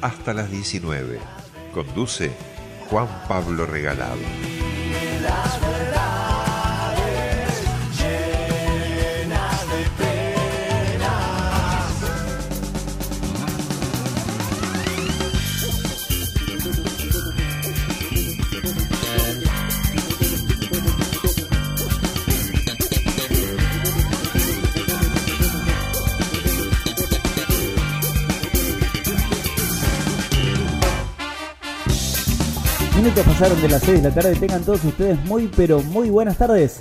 Hasta las 19. Conduce Juan Pablo Regalado. Minutos pasaron de las 6 de la tarde. Tengan todos ustedes muy, pero muy buenas tardes.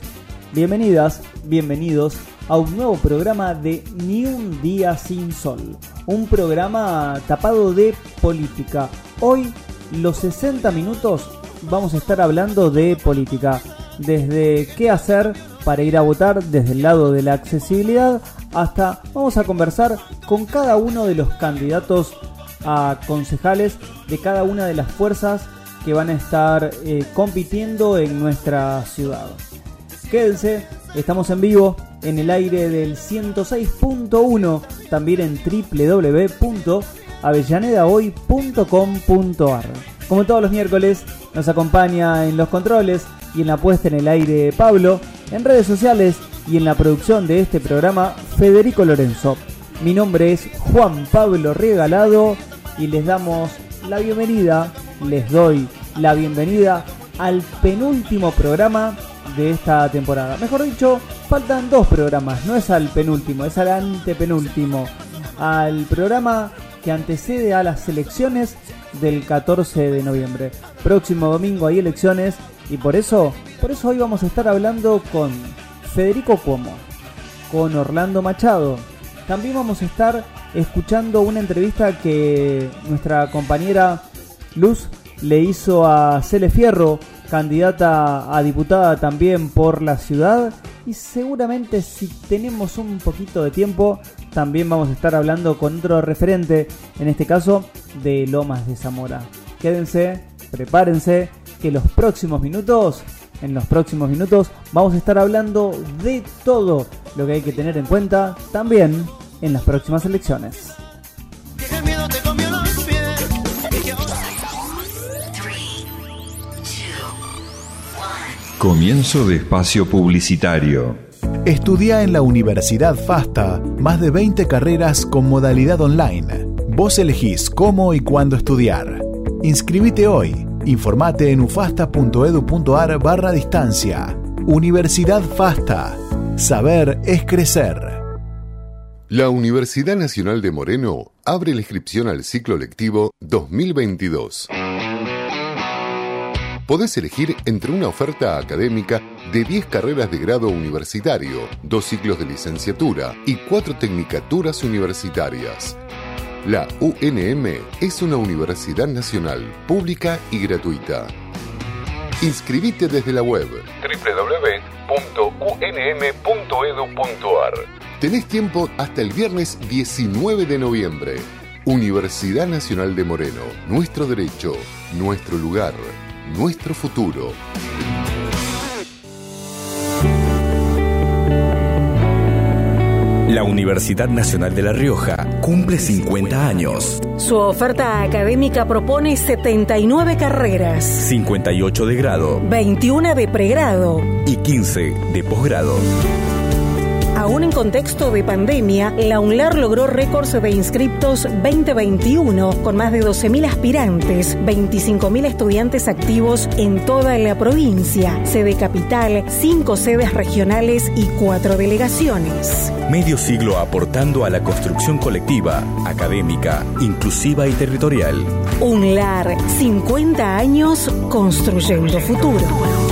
Bienvenidas, bienvenidos a un nuevo programa de Ni un día sin sol. Un programa tapado de política. Hoy, los 60 minutos, vamos a estar hablando de política. Desde qué hacer para ir a votar, desde el lado de la accesibilidad, hasta vamos a conversar con cada uno de los candidatos a concejales de cada una de las fuerzas que van a estar eh, compitiendo en nuestra ciudad. Quédense, estamos en vivo en el aire del 106.1, también en www.avellanedahoy.com.ar. Como todos los miércoles, nos acompaña en los controles y en la puesta en el aire Pablo, en redes sociales y en la producción de este programa Federico Lorenzo. Mi nombre es Juan Pablo Regalado y les damos la bienvenida, les doy la bienvenida al penúltimo programa de esta temporada. Mejor dicho, faltan dos programas, no es al penúltimo, es al antepenúltimo. Al programa que antecede a las elecciones del 14 de noviembre. Próximo domingo hay elecciones y por eso, por eso hoy vamos a estar hablando con Federico Cuomo, con Orlando Machado. También vamos a estar escuchando una entrevista que nuestra compañera Luz le hizo a Cele Fierro, candidata a diputada también por la ciudad. Y seguramente si tenemos un poquito de tiempo, también vamos a estar hablando con otro referente, en este caso de Lomas de Zamora. Quédense, prepárense, que los próximos minutos, en los próximos minutos, vamos a estar hablando de todo lo que hay que tener en cuenta también en las próximas elecciones. Comienzo de espacio publicitario. Estudia en la Universidad FASTA más de 20 carreras con modalidad online. Vos elegís cómo y cuándo estudiar. Inscribite hoy. Informate en ufasta.edu.ar barra distancia. Universidad FASTA. Saber es crecer. La Universidad Nacional de Moreno abre la inscripción al ciclo lectivo 2022 podés elegir entre una oferta académica de 10 carreras de grado universitario, dos ciclos de licenciatura y cuatro tecnicaturas universitarias. La UNM es una universidad nacional, pública y gratuita. Inscribite desde la web www.unm.edu.ar. Tenés tiempo hasta el viernes 19 de noviembre. Universidad Nacional de Moreno, nuestro derecho, nuestro lugar nuestro futuro. La Universidad Nacional de La Rioja cumple 50 años. Su oferta académica propone 79 carreras, 58 de grado, 21 de pregrado y 15 de posgrado. Aún en contexto de pandemia, la UNLAR logró récords de inscriptos 2021 con más de 12.000 aspirantes, 25.000 estudiantes activos en toda la provincia, sede capital, cinco sedes regionales y cuatro delegaciones. Medio siglo aportando a la construcción colectiva, académica, inclusiva y territorial. UNLAR, 50 años construyendo futuro.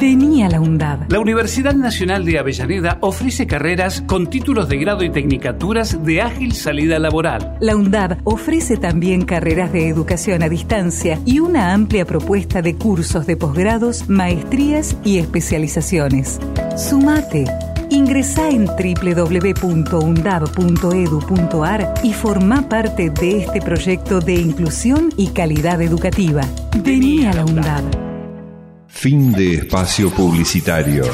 Vení a la UNDAB. La Universidad Nacional de Avellaneda ofrece carreras con títulos de grado y tecnicaturas de ágil salida laboral. La UNDAB ofrece también carreras de educación a distancia y una amplia propuesta de cursos de posgrados, maestrías y especializaciones. Sumate. Ingresá en www.undab.edu.ar y forma parte de este proyecto de inclusión y calidad educativa. Vení a la UNDAB. Fin de espacio publicitario.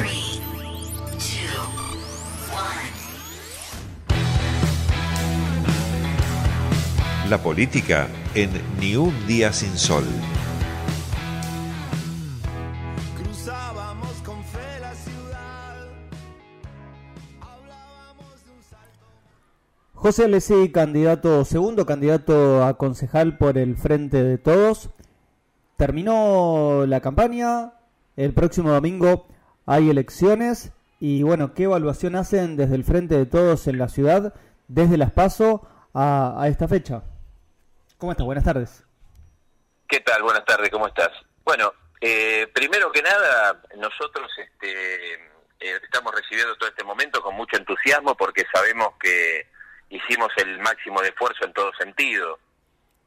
La política en Ni un día sin sol. José Alessi, candidato, segundo candidato a concejal por el Frente de Todos. Terminó la campaña, el próximo domingo hay elecciones y bueno, ¿qué evaluación hacen desde el frente de todos en la ciudad, desde las PASO a, esta fecha? ¿Cómo estás? Buenas tardes. ¿Qué tal? Buenas tardes, ¿cómo estás? Bueno, eh, primero que nada, nosotros este, eh, estamos recibiendo todo este momento con mucho entusiasmo porque sabemos que hicimos el máximo de esfuerzo en todo sentido,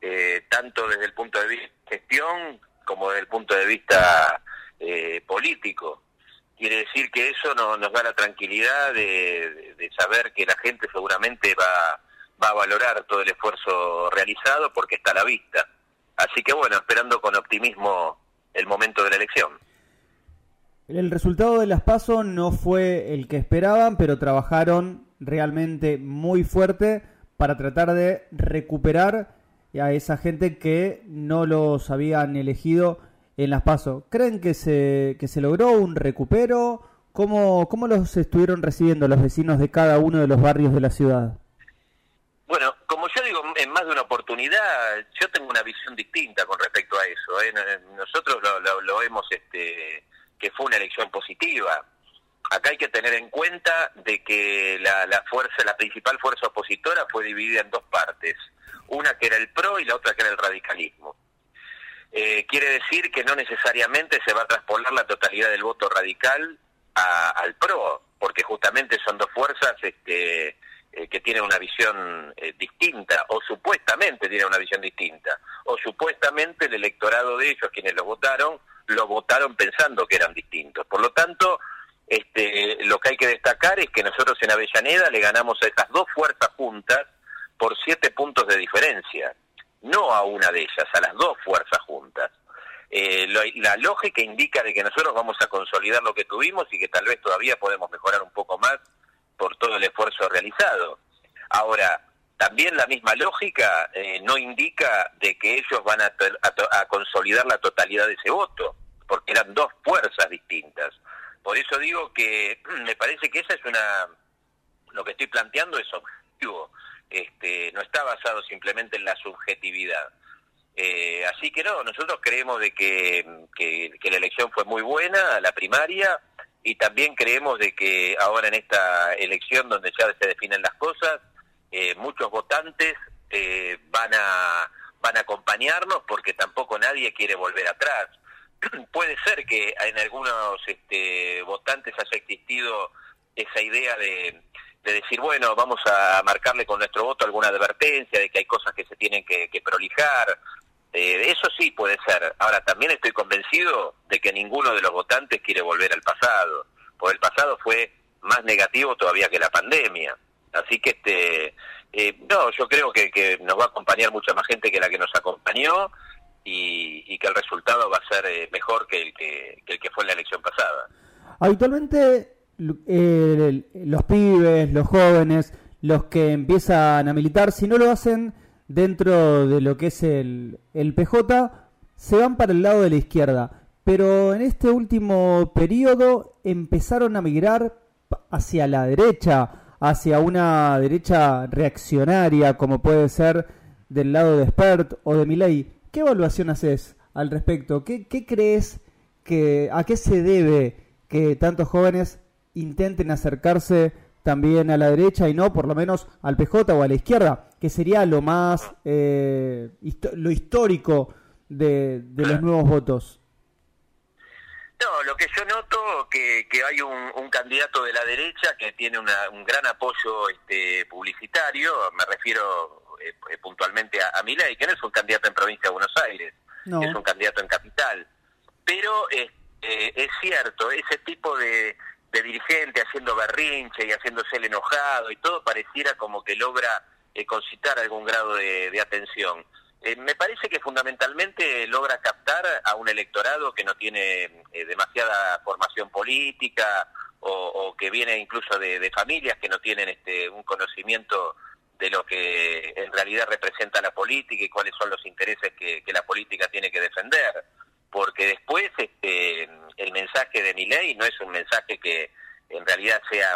eh, tanto desde el punto de vista gestión como desde el punto de vista eh, político. Quiere decir que eso no, nos da la tranquilidad de, saber que la gente seguramente va, va a valorar todo el esfuerzo realizado porque está a la vista. Así que bueno, esperando con optimismo el momento de la elección. El resultado de las PASO no fue el que esperaban, pero trabajaron realmente muy fuerte para tratar de recuperar a esa gente que no los habían elegido en las PASO. ¿Creen que se, que se logró un recupero? ¿Cómo, ¿Cómo los estuvieron recibiendo los vecinos de cada uno de los barrios de la ciudad? Bueno, como yo digo, en más de una oportunidad, yo tengo una visión distinta con respecto a eso. ¿eh? Nosotros lo, lo, vemos este, que fue una elección positiva. Acá hay que tener en cuenta de que la, la fuerza, la principal fuerza opositora fue dividida en dos partes. Una que era el PRO y la otra que era el radicalismo. Eh, quiere decir que no necesariamente se va a traspolar la totalidad del voto radical al PRO, porque justamente son dos fuerzas este, eh, que tienen una visión eh, distinta, o supuestamente tienen una visión distinta, o supuestamente el electorado de ellos, quienes lo votaron, lo votaron pensando que eran distintos. Por lo tanto, este, lo que hay que destacar es que nosotros en Avellaneda le ganamos a esas dos fuerzas juntas por siete puntos de diferencia no a una de ellas, a las dos fuerzas juntas. Eh, la lógica indica de que nosotros vamos a consolidar lo que tuvimos y que tal vez todavía podemos mejorar un poco más por todo el esfuerzo realizado. Ahora, también la misma lógica eh, no indica de que ellos van a, consolidar la totalidad de ese voto, porque eran dos fuerzas distintas. Por eso digo que me parece que esa es una, lo que estoy planteando es objetivo este, no está basado simplemente en la subjetividad. Eh, así que no, nosotros creemos de que, la elección fue muy buena, la primaria, y también creemos de que ahora en esta elección donde ya se definen las cosas, eh, muchos votantes eh, van a van a acompañarnos porque tampoco nadie quiere volver atrás. Puede ser que en algunos este, votantes haya existido esa idea de, de decir, bueno, vamos a marcarle con nuestro voto alguna advertencia de que hay cosas que se tienen que, prolijar. Eh, eso sí puede ser. Ahora, también estoy convencido de que ninguno de los votantes quiere volver al pasado, porque el pasado fue más negativo todavía que la pandemia. Así que, este, eh, no, yo creo que, que, nos va a acompañar mucha más gente que la que nos acompañó y, que el resultado va a ser eh, mejor que el que, que el que fue en la elección pasada. Habitualmente los pibes, los jóvenes, los que empiezan a militar, si no lo hacen dentro de lo que es el, el PJ, se van para el lado de la izquierda. Pero en este último periodo empezaron a migrar hacia la derecha, hacia una derecha reaccionaria, como puede ser del lado de Spert o de Milei. ¿Qué evaluación haces al respecto? ¿Qué, qué crees que, a qué se debe que tantos jóvenes intenten acercarse también a la derecha y no por lo menos al PJ o a la izquierda, que sería lo más, eh, lo histórico de, los nuevos votos. No, No, lo que yo noto que, que hay un, candidato de la derecha que tiene un gran apoyo este, publicitario, me refiero eh, eh, puntualmente a, a Milei, que no es un candidato en provincia de Buenos Aires, es un candidato en capital. Pero este, es cierto, ese tipo de, de dirigente haciendo berrinche y haciéndose el enojado y todo pareciera como que logra eh, concitar algún grado de, atención. Eh, me parece que fundamentalmente logra captar a un electorado que no tiene eh, demasiada formación política o, que viene incluso de, familias que no tienen este, un conocimiento de lo que en realidad representa la política y cuáles son los intereses que la política tiene que defender porque después este, el mensaje de mi ley no es un mensaje que en realidad sea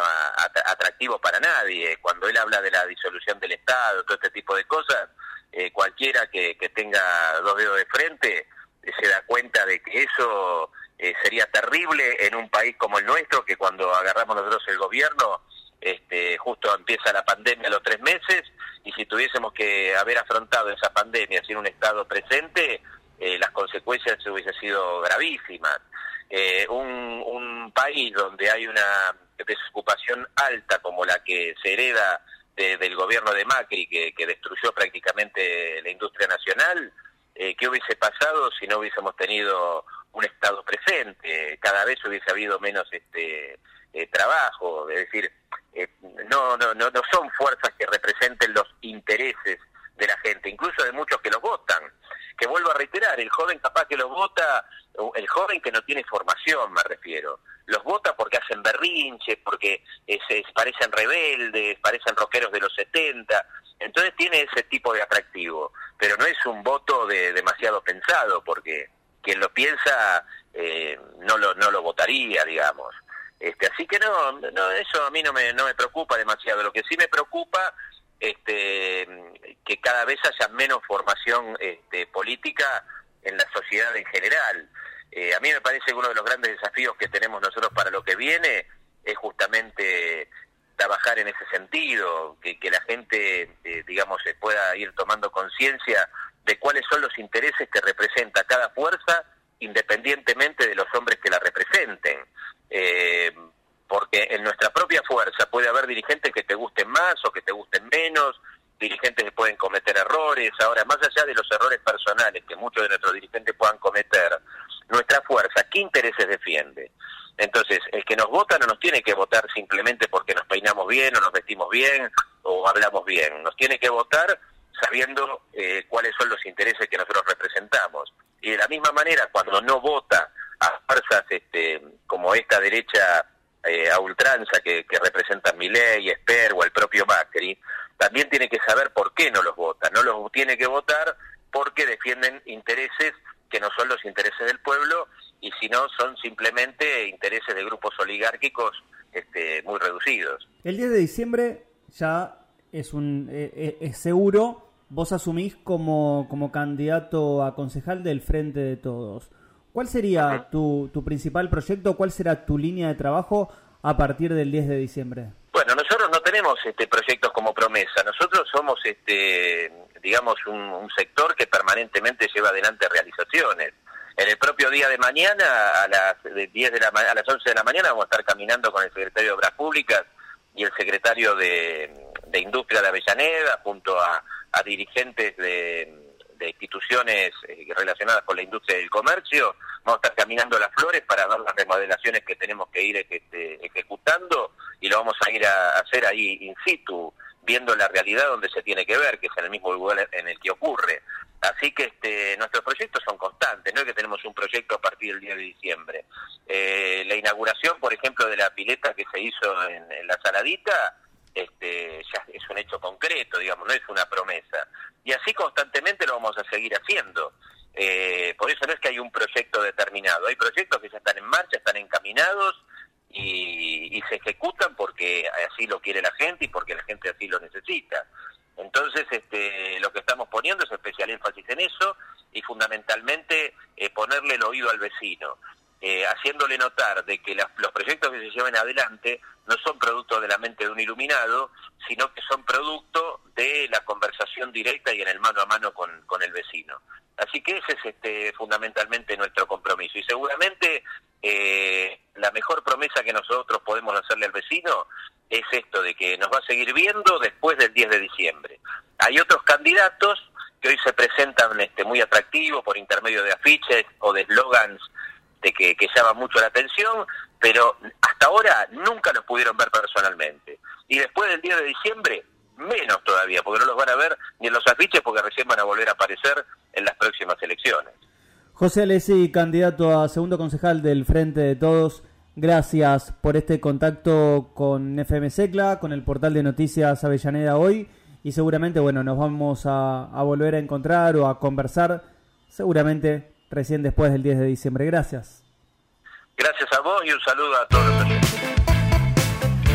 atractivo para nadie. Cuando él habla de la disolución del Estado, todo este tipo de cosas, eh, cualquiera que, tenga dos dedos de frente eh, se da cuenta de que eso eh, sería terrible en un país como el nuestro, que cuando agarramos nosotros el gobierno, este, justo empieza la pandemia a los tres meses, y si tuviésemos que haber afrontado esa pandemia sin un Estado presente, eh, las consecuencias hubiesen sido gravísimas. Eh, un, país donde hay una desocupación alta como la que se hereda del gobierno de Macri, que, destruyó prácticamente la industria nacional, eh, ¿qué hubiese pasado si no hubiésemos tenido un Estado presente? Cada vez hubiese habido menos este trabajo, es decir, no, no, no, no son fuerzas que representen los intereses de la gente, incluso de muchos que los votan que vuelvo a reiterar, el joven capaz que los vota, el joven que no tiene formación me refiero, los vota porque hacen berrinche, porque se parecen rebeldes, parecen rockeros de los 70, entonces tiene ese tipo de atractivo, pero no es un voto de demasiado pensado, porque quien lo piensa eh, no, lo, no lo votaría, digamos. Este, así que no, no, eso a mí no me, no me preocupa demasiado. Lo que sí me preocupa este, que cada vez haya menos formación este, política en la sociedad en general. Eh, a mí me parece que uno de los grandes desafíos que tenemos nosotros para lo que viene es justamente trabajar en ese sentido, que, la gente, eh, digamos, se pueda ir tomando conciencia de cuáles son los intereses que representa cada fuerza, independientemente de los hombres que la representen. Eh, porque en nuestra propia fuerza puede haber dirigentes que te gusten más o que te gusten menos, dirigentes que pueden cometer errores. Ahora, más allá de los errores personales que muchos de nuestros dirigentes puedan cometer, nuestra fuerza, ¿qué intereses defiende? Entonces, el que nos vota no nos tiene que votar simplemente porque nos peinamos bien o nos vestimos bien o hablamos bien. Nos tiene que votar sabiendo eh, cuáles son los intereses que nosotros representamos. Y de la misma manera, cuando no vota a fuerzas este, como esta derecha eh, a ultranza que, que representan Milei, Esper o el propio Macri, también tiene que saber por qué no los vota. No los tiene que votar porque defienden intereses que no son los intereses del pueblo y si no son simplemente intereses de grupos oligárquicos este, muy reducidos. El 10 de diciembre ya es un eh, es seguro vos asumís como, como candidato a concejal del Frente de Todos. ¿Cuál sería tu, tu principal proyecto? ¿Cuál será tu línea de trabajo a partir del 10 de diciembre? Bueno, nosotros no tenemos este proyectos como promesa. Nosotros somos, este, digamos, un, sector que permanentemente lleva adelante realizaciones. En el propio día de mañana, a las 10 de la a las 11 de la mañana, vamos a estar caminando con el secretario de Obras Públicas y el secretario de, Industria de Avellaneda, junto a dirigentes de de instituciones eh, relacionadas con la industria del comercio. Vamos a estar caminando las flores para ver las remodelaciones que tenemos que ir este, ejecutando y lo vamos a ir a hacer ahí in situ, viendo la realidad donde se tiene que ver, que es en el mismo lugar en el que ocurre. Así que este, nuestros proyectos son constantes, no es que tenemos un proyecto a partir del día de diciembre. Eh, la inauguración, por ejemplo, de la pileta que se hizo en la Saladita, este, ya es un hecho concreto, digamos, no es una promesa. Y así constantemente lo vamos a seguir haciendo. Eh, por eso no es que hay un proyecto determinado, hay proyectos que ya están en marcha, están encaminados y, se ejecutan porque así lo quiere la gente y porque la gente así lo necesita. Entonces, este, lo que estamos poniendo es especial énfasis en eso y fundamentalmente eh, ponerle el oído al vecino. Eh, haciéndole notar de que los proyectos que se lleven adelante no son producto de la mente de un iluminado, sino que son producto de la conversación directa y en el mano a mano con, el vecino. Así que ese es este, fundamentalmente nuestro compromiso. Y seguramente eh, mejor promesa que nosotros podemos hacerle al vecino es esto de que nos va a seguir viendo después del 10 de diciembre. Hay otros candidatos que hoy se presentan este, muy atractivos por intermedio de afiches o de eslogans de que, que llaman mucho la atención, pero hasta ahora nunca los pudieron ver personalmente. Y después del 10 de diciembre, menos todavía, porque no los van a ver ni en los afiches porque recién van a volver a aparecer en las próximas elecciones. José Alessi, candidato a segundo concejal del Frente de Todos, gracias por este contacto con FM con el portal de noticias Avellaneda hoy y seguramente, bueno, nos vamos a volver a encontrar o a conversar seguramente recién después del 10 de diciembre. Gracias. Gracias a vos y un saludo a todos los oyentes.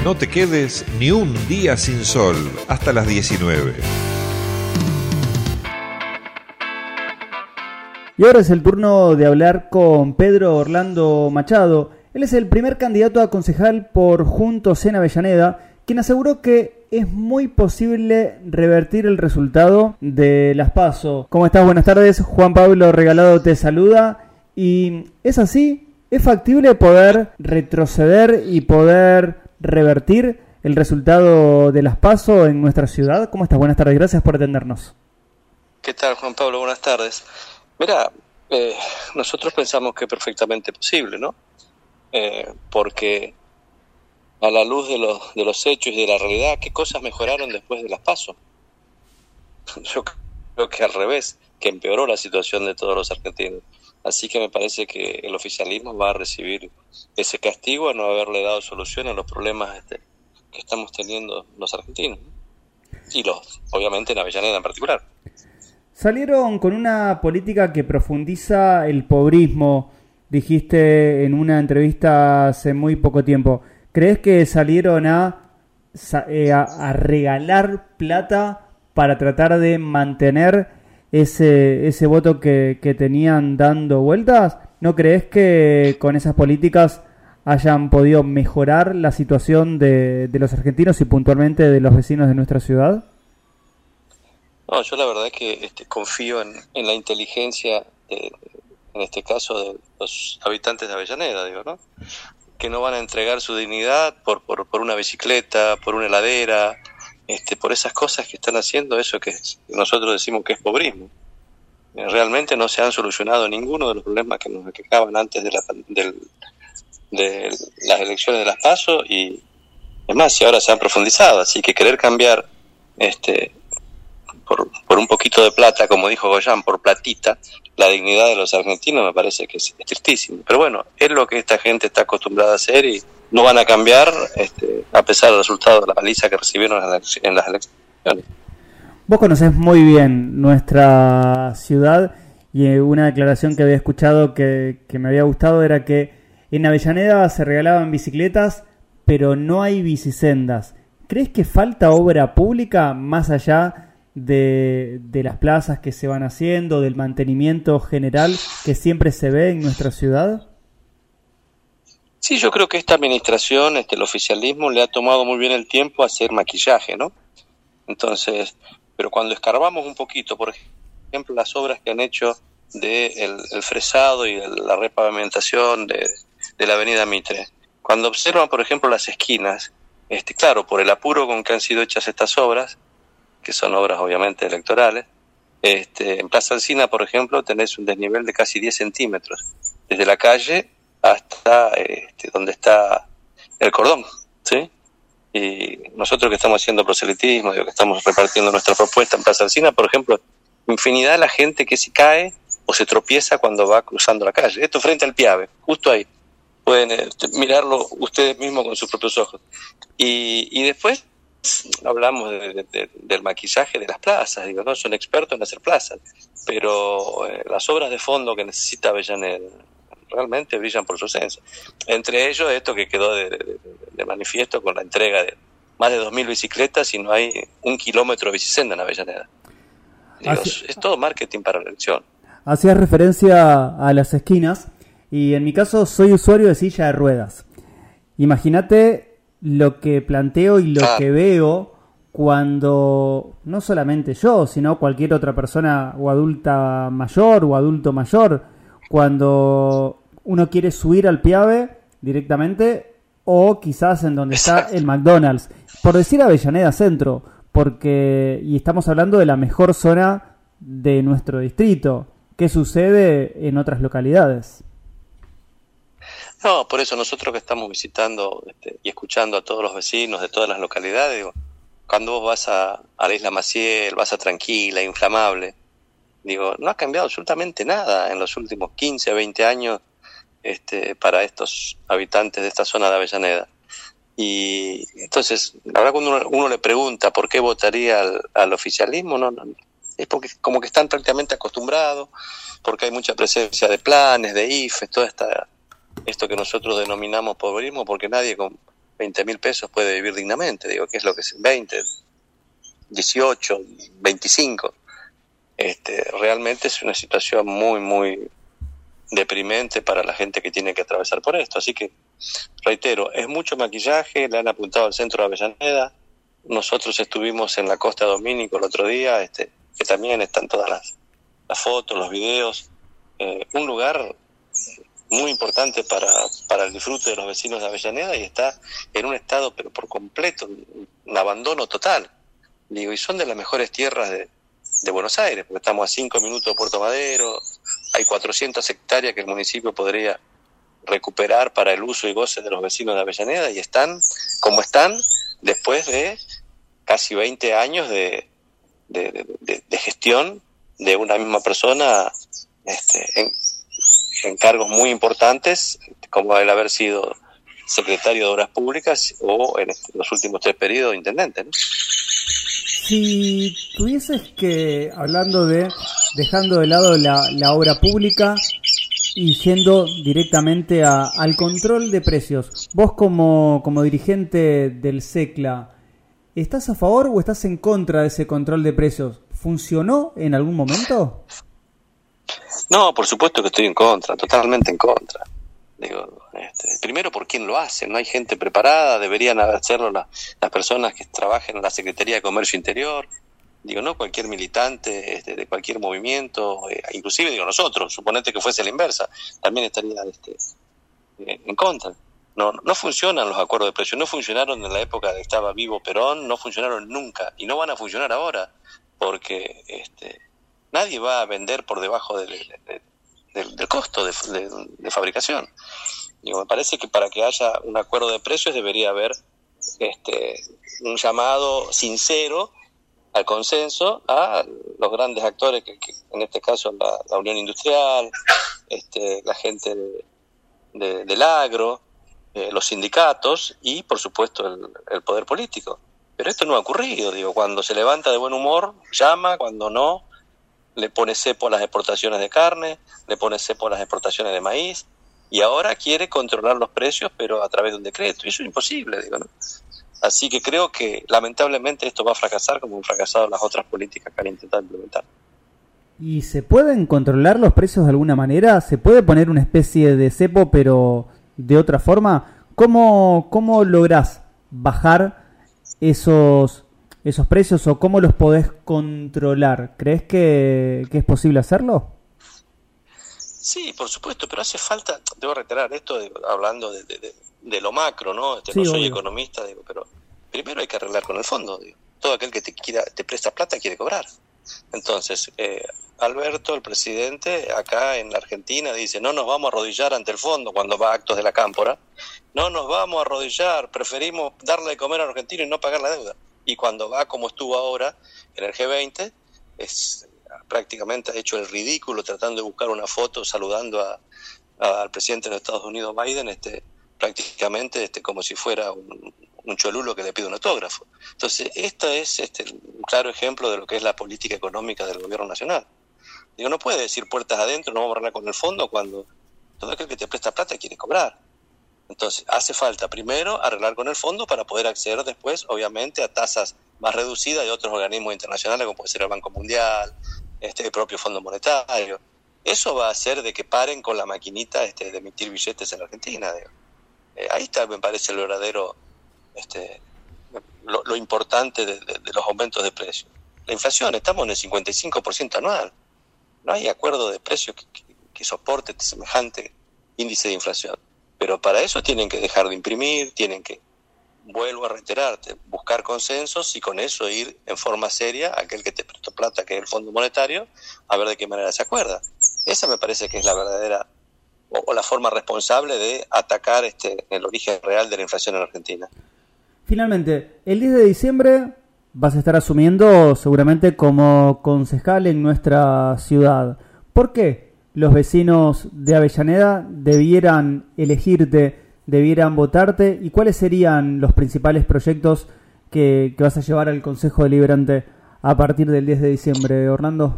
No te quedes ni un día sin sol hasta las 19. Y ahora es el turno de hablar con Pedro Orlando Machado. Él es el primer candidato a concejal por Juntos en Avellaneda, quien aseguró que es muy posible revertir el resultado de las PASO. ¿Cómo estás? Buenas tardes. Juan Pablo Regalado te saluda. ¿Y es así? ¿Es factible poder retroceder y poder revertir el resultado de las PASO en nuestra ciudad? ¿Cómo estás? Buenas tardes. Gracias por atendernos. ¿Qué tal, Juan Pablo? Buenas tardes. Mira, eh, nosotros pensamos que es perfectamente posible, ¿no? Eh, porque a la luz de los, de los hechos y de la realidad, ¿qué cosas mejoraron después de las pasos? Yo creo que al revés, que empeoró la situación de todos los argentinos. Así que me parece que el oficialismo va a recibir ese castigo a no haberle dado solución a los problemas este, que estamos teniendo los argentinos. Y los, obviamente en Avellaneda en particular. Salieron con una política que profundiza el pobrismo, dijiste en una entrevista hace muy poco tiempo. ¿Crees que salieron a, eh, a, a regalar plata para tratar de mantener ese, ese voto que, que tenían dando vueltas? ¿No crees que con esas políticas hayan podido mejorar la situación de, de los argentinos y puntualmente de los vecinos de nuestra ciudad? No, yo la verdad es que este, confío en, en, la inteligencia, de, en este caso, de los habitantes de Avellaneda, digo, ¿no? Que no van a entregar su dignidad por, por, por una bicicleta, por una heladera, este, por esas cosas que están haciendo, eso que nosotros decimos que es pobrismo. Realmente no se han solucionado ninguno de los problemas que nos quejaban antes de, la, del, de las elecciones de las PASO y es más, y ahora se han profundizado, así que querer cambiar este, por, por, un poquito de plata, como dijo Goyán, por platita, la dignidad de los argentinos me parece que es, es, tristísimo. Pero bueno, es lo que esta gente está acostumbrada a hacer y no van a cambiar este, a pesar del resultado de la paliza que recibieron en las elecciones. Vos conocés muy bien nuestra ciudad y una declaración que había escuchado que, que me había gustado era que en Avellaneda se regalaban bicicletas, pero no hay bicisendas. ¿Crees que falta obra pública más allá de, las plazas que se van haciendo, del mantenimiento general que siempre se ve en nuestra ciudad? Sí, yo creo que esta administración, este, el oficialismo, le ha tomado muy bien el tiempo a hacer maquillaje, ¿no? Entonces, pero cuando escarbamos un poquito, por ejemplo, las obras que han hecho de el, fresado y la repavimentación de, de, la avenida Mitre, cuando observan, por ejemplo, las esquinas, este, claro, por el apuro con que han sido hechas estas obras, que son obras obviamente electorales. Este, en Plaza Alcina, por ejemplo, tenés un desnivel de casi 10 centímetros, desde la calle hasta este, donde está el cordón, ¿sí? Y nosotros que estamos haciendo proselitismo, que estamos repartiendo nuestra propuesta en Plaza Alcina, por ejemplo, infinidad de la gente que se cae o se tropieza cuando va cruzando la calle. Esto frente al Piave, justo ahí. Pueden eh, mirarlo ustedes mismos con sus propios ojos. Y, y después hablamos de, de, del maquillaje de las plazas, digo, no son expertos en hacer plazas, pero eh, las obras de fondo que necesita Avellaneda realmente brillan por su ausencia. Entre ellos, esto que quedó de, manifiesto con la entrega de más de 2.000 bicicletas y no hay un kilómetro de bicisenda en Avellaneda. Digo, Así, es todo marketing para la elección. Hacías referencia a las esquinas y en mi caso soy usuario de silla de ruedas. Imagínate lo que planteo y lo ah. que veo cuando no solamente yo, sino cualquier otra persona o adulta mayor o adulto mayor, cuando uno quiere subir al piave directamente o quizás en donde está el McDonald's. Por decir Avellaneda Centro, porque y estamos hablando de la mejor zona de nuestro distrito. ¿Qué sucede en otras localidades? No, por eso nosotros que estamos visitando este, y escuchando a todos los vecinos de todas las localidades, cuando vos vas a, la isla Maciel, vas a Tranquila, Inflamable, digo, no ha cambiado absolutamente nada en los últimos 15, 20 años este, para estos habitantes de esta zona de Avellaneda. Y entonces, la verdad cuando uno, le pregunta por qué votaría al, oficialismo, no, no, es porque como que están prácticamente acostumbrados, porque hay mucha presencia de planes, de IFES, toda esta esto que nosotros denominamos pobrismo, porque nadie con 20 mil pesos puede vivir dignamente. Digo, ¿qué es lo que es 20, 18, 25? Este, realmente es una situación muy, muy deprimente para la gente que tiene que atravesar por esto. Así que, reitero, es mucho maquillaje, le han apuntado al centro de Avellaneda. Nosotros estuvimos en la costa Domínico el otro día, este, que también están todas las, las fotos, los videos. Eh, un lugar muy importante para, para el disfrute de los vecinos de Avellaneda y está en un estado, pero por completo, un abandono total. Digo, y son de las mejores tierras de, de Buenos Aires, porque estamos a cinco minutos de Puerto Madero, hay 400 hectáreas que el municipio podría recuperar para el uso y goce de los vecinos de Avellaneda y están como están después de casi 20 años de, de, de gestión de una misma persona este, en, en cargos muy importantes, como el haber sido secretario de Obras Públicas o en los últimos tres periodos intendente. Si tuvieses que, hablando de, dejando de lado la, la obra pública y yendo directamente a, al control de precios, vos como, como dirigente del SECLA, ¿estás a favor o estás en contra de ese control de precios? ¿Funcionó en algún momento? No, por supuesto que estoy en contra, totalmente en contra. Digo, este, primero por quién lo hace, no hay gente preparada, deberían hacerlo las personas que trabajen en la Secretaría de Comercio Interior, digo, no cualquier militante este, de cualquier movimiento, eh, inclusive digo nosotros, suponete que fuese la inversa, también estaría este, en contra. No, no funcionan los acuerdos de precio, no funcionaron en la época que estaba vivo Perón, no funcionaron nunca y no van a funcionar ahora, porque este, nadie va a vender por debajo del, del, costo de, fabricación. me parece que para que haya un acuerdo de precios debería haber este, un llamado sincero al consenso a los grandes actores, que, en este caso la, Unión Industrial, este, la gente del agro, eh, los sindicatos y, por supuesto, el, el, poder político. Pero esto no ha ocurrido, digo, cuando se levanta de buen humor, llama, cuando no, le pone cepo a las exportaciones de carne, le pone cepo a las exportaciones de maíz, y ahora quiere controlar los precios, pero a través de un decreto. Y eso es imposible, digo. Así que creo que lamentablemente esto va a fracasar como han fracasado las otras políticas que han intentado implementar. ¿Y se pueden controlar los precios de alguna manera? ¿Se puede poner una especie de cepo, pero de otra forma? ¿Cómo, cómo lográs bajar esos esos precios o cómo los podés controlar? ¿Crees que, es posible hacerlo? Sí, por supuesto, pero hace falta, debo reiterar esto hablando de, lo macro, ¿no? Este, no soy economista, digo, pero primero hay que arreglar con el fondo. Digo. Todo aquel que te, quiera, te presta plata quiere cobrar. Entonces, eh, Alberto, el presidente, acá en la Argentina, dice, no nos vamos a arrodillar ante el fondo cuando va a actos de la cámpora, no nos vamos a arrodillar, preferimos darle de comer a los argentinos y no pagar la deuda y cuando va como estuvo ahora en el G20, es prácticamente ha hecho el ridículo tratando de buscar una foto saludando a, al presidente de los Estados Unidos Biden, este, prácticamente este, como si fuera un, un cholulo que le pide un autógrafo. Entonces, esto es este, un claro ejemplo de lo que es la política económica del gobierno nacional. Digo, no puede decir puertas adentro, no vamos a hablar con el fondo cuando todo aquel que te presta plata quiere cobrar. Entonces, hace falta primero arreglar con el fondo para poder acceder después, obviamente, a tasas más reducidas de otros organismos internacionales, como puede ser el Banco Mundial, este, el propio Fondo Monetario. Eso va a hacer de que paren con la maquinita este, de emitir billetes en la Argentina. Eh, ahí está, me parece, el verdadero, este, lo, importante de, los aumentos de precios. La inflación, estamos en el 55% anual. No hay acuerdo de precios que soporte semejante índice de inflación. Pero para eso tienen que dejar de imprimir, tienen que, vuelvo a reiterarte, buscar consensos y con eso ir en forma seria a aquel que te prestó plata, que es el Fondo Monetario, a ver de qué manera se acuerda. Esa me parece que es la verdadera o, la forma responsable de atacar este, el origen real de la inflación en Argentina. Finalmente, el 10 de diciembre vas a estar asumiendo seguramente como concejal en nuestra ciudad. ¿Por qué los vecinos de Avellaneda debieran elegirte, debieran votarte y cuáles serían los principales proyectos que, vas a llevar al Consejo Deliberante a partir del 10 de diciembre, Orlando?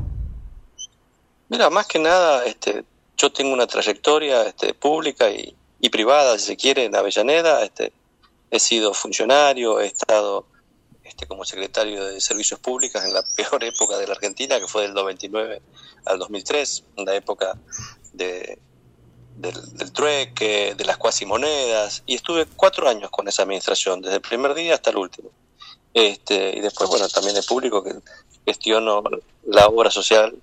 Mira, más que nada, este, yo tengo una trayectoria este, pública y, y, privada, si se quiere, en Avellaneda. Este, he sido funcionario, he estado este, como secretario de Servicios Públicos en la peor época de la Argentina, que fue del 99 al 2003, en la época de, del, trueque, de las cuasimonedas, y estuve cuatro años con esa administración, desde el primer día hasta el último. Este, y después, bueno, también es público que gestiono la obra social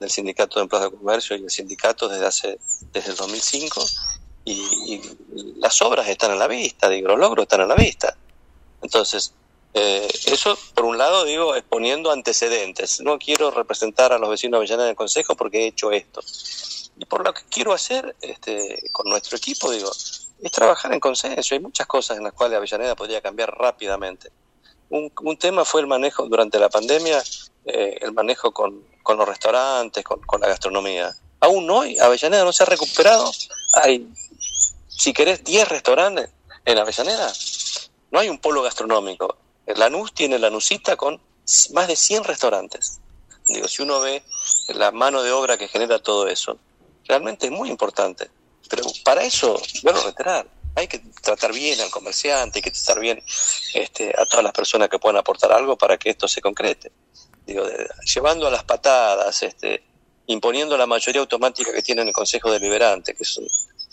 del Sindicato de Empleados de Comercio y el sindicato desde hace desde el 2005 y, y, las obras están a la vista, digo, los logros están a la vista. Entonces, eh, eso, por un lado, digo, exponiendo antecedentes. No quiero representar a los vecinos de Avellaneda en el Consejo porque he hecho esto. Y por lo que quiero hacer este, con nuestro equipo, digo, es trabajar en consenso. Hay muchas cosas en las cuales Avellaneda podría cambiar rápidamente. Un, tema fue el manejo durante la pandemia, eh, el manejo con, con los restaurantes, con, con, la gastronomía. Aún hoy Avellaneda no se ha recuperado. Hay, si querés, 10 restaurantes en Avellaneda. No hay un polo gastronómico. Lanús tiene Lanusita con más de 100 restaurantes. Digo, si uno ve la mano de obra que genera todo eso, realmente es muy importante. Pero para eso, bueno, reiterar, hay que tratar bien al comerciante, hay que tratar bien este, a todas las personas que puedan aportar algo para que esto se concrete. Digo, llevando a las patadas, este, imponiendo la mayoría automática que tiene el Consejo Deliberante, que son,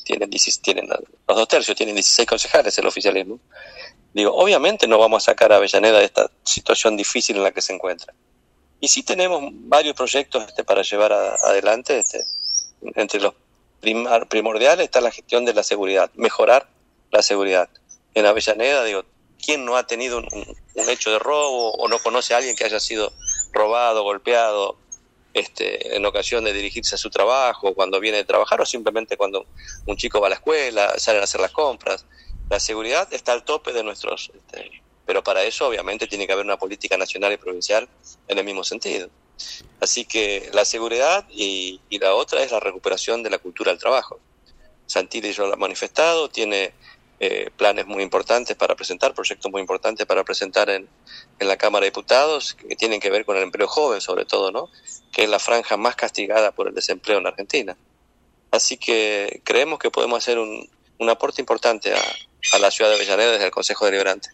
tienen, tienen los dos tercios, tienen 16 concejales el oficialismo, Digo, obviamente no vamos a sacar a Avellaneda de esta situación difícil en la que se encuentra. Y sí tenemos varios proyectos este, para llevar adelante. Este, entre los primordiales está la gestión de la seguridad, mejorar la seguridad. En Avellaneda, digo, ¿quién no ha tenido un, hecho de robo o no conoce a alguien que haya sido robado, golpeado, este, en ocasión de dirigirse a su trabajo, cuando viene de trabajar o simplemente cuando un chico va a la escuela, salen a hacer las compras. La seguridad está al tope de nuestros... Este, pero para eso obviamente tiene que haber una política nacional y provincial en el mismo sentido. Así que la seguridad y, la otra es la recuperación de la cultura del trabajo. Santilli ya lo ha manifestado, tiene eh, planes muy importantes para presentar, proyectos muy importantes para presentar en, en, la Cámara de Diputados, que tienen que ver con el empleo joven sobre todo, ¿no? que es la franja más castigada por el desempleo en Argentina. Así que creemos que podemos hacer un, un aporte importante a, a la ciudad de Avellaneda desde el Consejo Deliberante.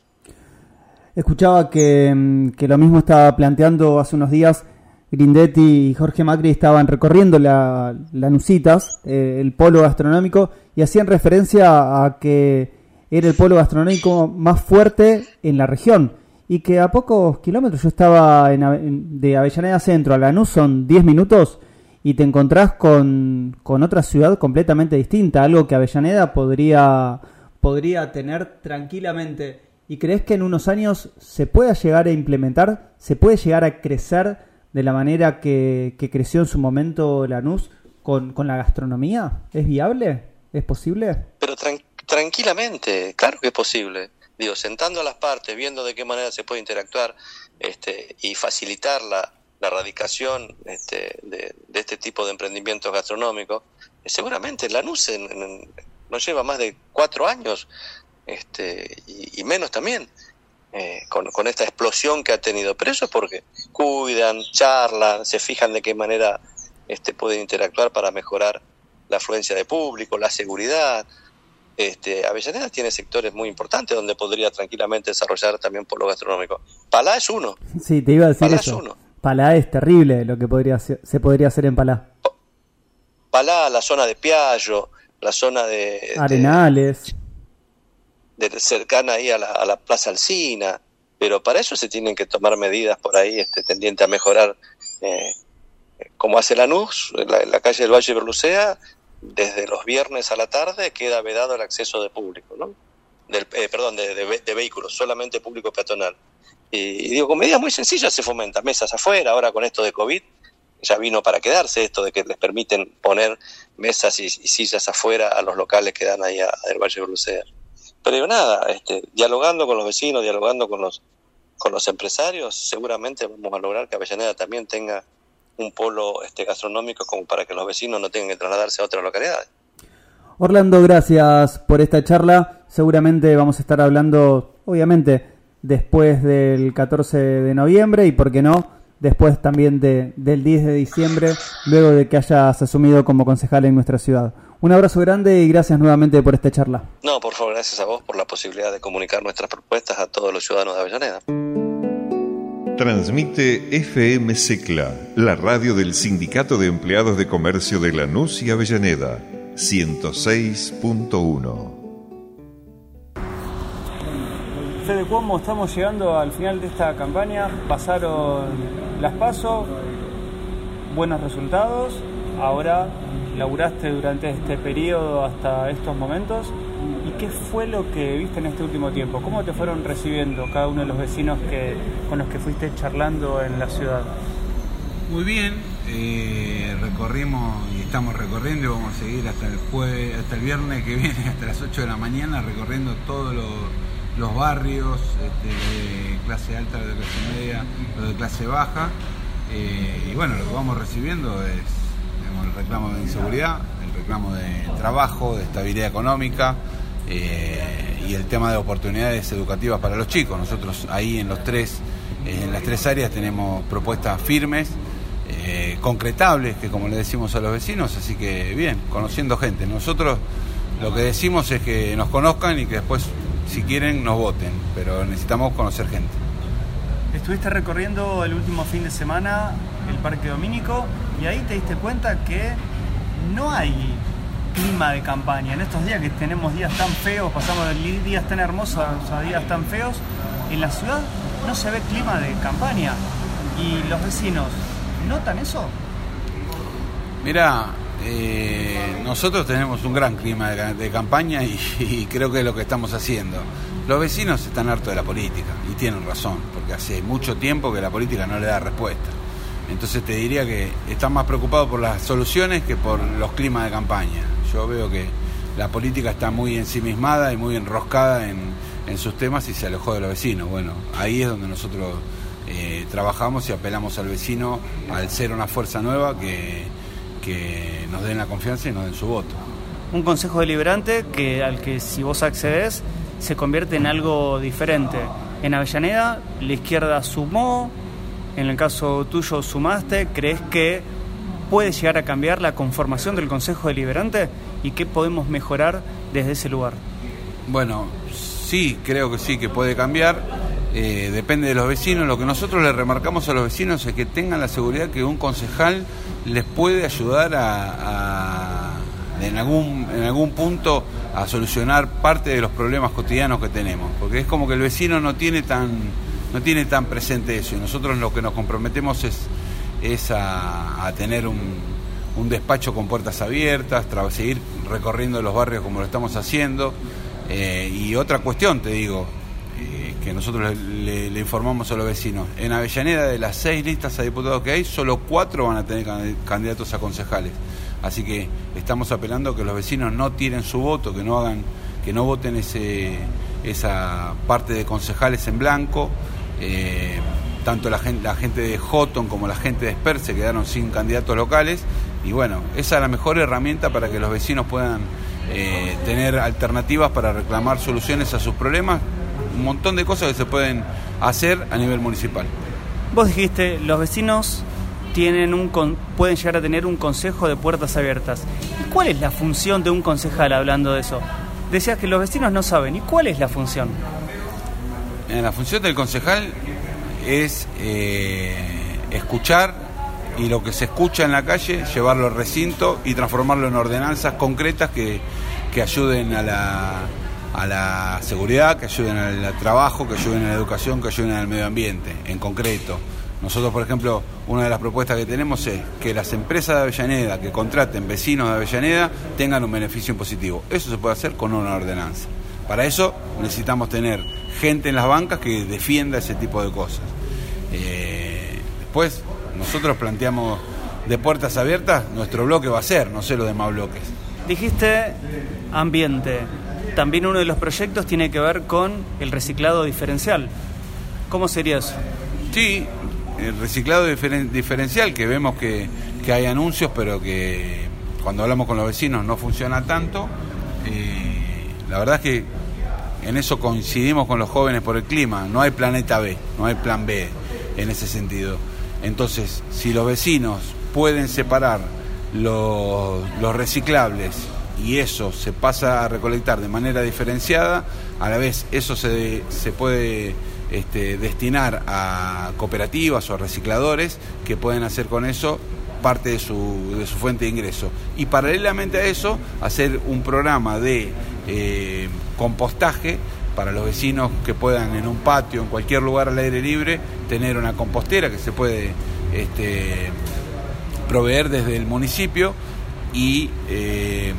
Escuchaba que, mm, que, lo mismo estaba planteando hace unos días Grindetti y Jorge Macri estaban recorriendo la, la Nusitas, eh, el polo gastronómico, y hacían referencia a que era el polo gastronómico más fuerte en la región y que a pocos kilómetros yo estaba en, de Avellaneda Centro a Lanús son 10 minutos y te encontrás con, con otra ciudad completamente distinta, algo que Avellaneda podría podría tener tranquilamente. ¿Y crees que en unos años se pueda llegar a implementar, se puede llegar a crecer de la manera que, creció en su momento Lanús con, con la gastronomía? ¿Es viable? ¿Es posible? Pero tranquilamente, claro que es posible. Digo, sentando a las partes, viendo de qué manera se puede interactuar este, y facilitar la, la erradicación este, de, este tipo de emprendimientos gastronómicos, seguramente Lanús en, en, no lleva más de cuatro años este, y, menos también eh, con, esta explosión que ha tenido. Pero eso es porque cuidan, charlan, se fijan de qué manera este, pueden interactuar para mejorar la afluencia de público, la seguridad. Este, Avellaneda tiene sectores muy importantes donde podría tranquilamente desarrollar también polo gastronómico. Palá es uno. Sí, te iba a decir Palá Es uno. Palá es terrible lo que podría se podría hacer en Palá. Palá, la zona de Piallo, la zona de... Arenales. De, cercana ahí a la, a la, Plaza Alcina, pero para eso se tienen que tomar medidas por ahí este, tendientes a mejorar, eh, como hace Lanús, en la, la calle del Valle de Berlucea, desde los viernes a la tarde queda vedado el acceso de público, ¿no? Del, eh, perdón, de, de, vehículos, solamente público peatonal. Y, digo, con medidas muy sencillas se fomenta, mesas afuera, ahora con esto de COVID, ya vino para quedarse esto de que les permiten poner mesas y, sillas afuera a los locales que dan ahí del Valle de Bruselas. Pero nada, este, dialogando con los vecinos, dialogando con los, con los empresarios, seguramente vamos a lograr que Avellaneda también tenga un polo este, gastronómico como para que los vecinos no tengan que trasladarse a otras localidades. Orlando, gracias por esta charla. Seguramente vamos a estar hablando, obviamente, después del 14 de noviembre y, por qué no, después también de, del 10 de diciembre, luego de que hayas asumido como concejal en nuestra ciudad. Un abrazo grande y gracias nuevamente por esta charla. No, por favor, gracias a vos por la posibilidad de comunicar nuestras propuestas a todos los ciudadanos de Avellaneda. Transmite FM Secla, la radio del Sindicato de Empleados de Comercio de Lanús y Avellaneda, 106.1. Fede Cuomo, estamos llegando al final de esta campaña. Pasaron las pasos, buenos resultados. Ahora laburaste durante este periodo hasta estos momentos. ¿Y qué fue lo que viste en este último tiempo? ¿Cómo te fueron recibiendo cada uno de los vecinos con los que fuiste charlando en la ciudad? Muy bien, eh, recorrimos y estamos recorriendo y vamos a seguir hasta el jueves, hasta el viernes que viene, hasta las 8 de la mañana, recorriendo todos los los barrios este, de clase alta, de clase media, los de clase baja. Eh, y bueno, lo que vamos recibiendo es el reclamo de inseguridad, el reclamo de trabajo, de estabilidad económica eh, y el tema de oportunidades educativas para los chicos. Nosotros ahí en los tres, en las tres áreas tenemos propuestas firmes. Eh, concretables, que como le decimos a los vecinos, así que bien, conociendo gente. Nosotros lo que decimos es que nos conozcan y que después si quieren nos voten, pero necesitamos conocer gente. Estuviste recorriendo el último fin de semana el Parque Domínico y ahí te diste cuenta que no hay clima de campaña. En estos días que tenemos días tan feos, pasamos de días tan hermosos a días tan feos, en la ciudad no se ve clima de campaña. ¿Y los vecinos notan eso? Mira, eh, nosotros tenemos un gran clima de, campaña y, creo que es lo que estamos haciendo. Los vecinos están hartos de la política y tienen razón, porque hace mucho tiempo que la política no le da respuesta. Entonces te diría que están más preocupados por las soluciones que por los climas de campaña. Yo veo que la política está muy ensimismada y muy enroscada en, sus temas y se alejó de los vecinos. Bueno, ahí es donde nosotros eh, trabajamos y apelamos al vecino al ser una fuerza nueva que que nos den la confianza y nos den su voto. Un consejo deliberante que al que si vos accedes se convierte en algo diferente. En Avellaneda la izquierda sumó, en el caso tuyo sumaste, ¿crees que puede llegar a cambiar la conformación del Consejo Deliberante y qué podemos mejorar desde ese lugar? Bueno, sí, creo que sí, que puede cambiar. Eh, depende de los vecinos. Lo que nosotros le remarcamos a los vecinos es que tengan la seguridad que un concejal les puede ayudar a, en, algún, en algún punto a solucionar parte de los problemas cotidianos que tenemos. Porque es como que el vecino no tiene tan, no tiene tan presente eso. Y nosotros lo que nos comprometemos es, es a, tener un, un, despacho con puertas abiertas, seguir recorriendo los barrios como lo estamos haciendo. Eh, y otra cuestión, te digo, que nosotros le, informamos a los vecinos. En Avellaneda, de las seis listas a diputados que hay, solo cuatro van a tener candidatos a concejales. Así que estamos apelando que los vecinos no tiren su voto, que no hagan, que no voten esa parte de concejales en blanco. Eh, tanto la gente, de Houghton como la gente de Sper se quedaron sin candidatos locales. Y bueno, esa es la mejor herramienta para que los vecinos puedan eh, tener alternativas para reclamar soluciones a sus problemas un montón de cosas que se pueden hacer a nivel municipal. Vos dijiste, los vecinos tienen un pueden llegar a tener un consejo de puertas abiertas. ¿Y cuál es la función de un concejal hablando de eso? Decías que los vecinos no saben. ¿Y cuál es la función? Eh, la función del concejal es eh, escuchar y lo que se escucha en la calle, llevarlo al recinto y transformarlo en ordenanzas concretas que, que ayuden a la, a la seguridad, que ayuden al trabajo, que ayuden a la educación, que ayuden al medio ambiente, en concreto. Nosotros, por ejemplo, una de las propuestas que tenemos es que las empresas de Avellaneda que contraten vecinos de Avellaneda tengan un beneficio impositivo. Eso se puede hacer con una ordenanza. Para eso necesitamos tener gente en las bancas que defienda ese tipo de cosas. Eh, después, nosotros planteamos de puertas abiertas, nuestro bloque va a ser, no sé lo demás bloques. Dijiste ambiente. También uno de los proyectos tiene que ver con el reciclado diferencial. ¿Cómo sería eso? Sí, el reciclado diferencial, que vemos que, hay anuncios, pero que cuando hablamos con los vecinos no funciona tanto. Eh, la verdad es que en eso coincidimos con los jóvenes por el clima. No hay planeta B, no hay plan B en ese sentido. Entonces, si los vecinos pueden separar los, reciclables y eso se pasa a recolectar de manera diferenciada, a la vez eso se, se puede este, destinar a cooperativas o recicladores que pueden hacer con eso parte de su, de su fuente de ingreso. Y paralelamente a eso, hacer un programa de eh, compostaje para los vecinos que puedan en un patio, en cualquier lugar al aire libre, tener una compostera que se puede este, proveer desde el municipio y eh,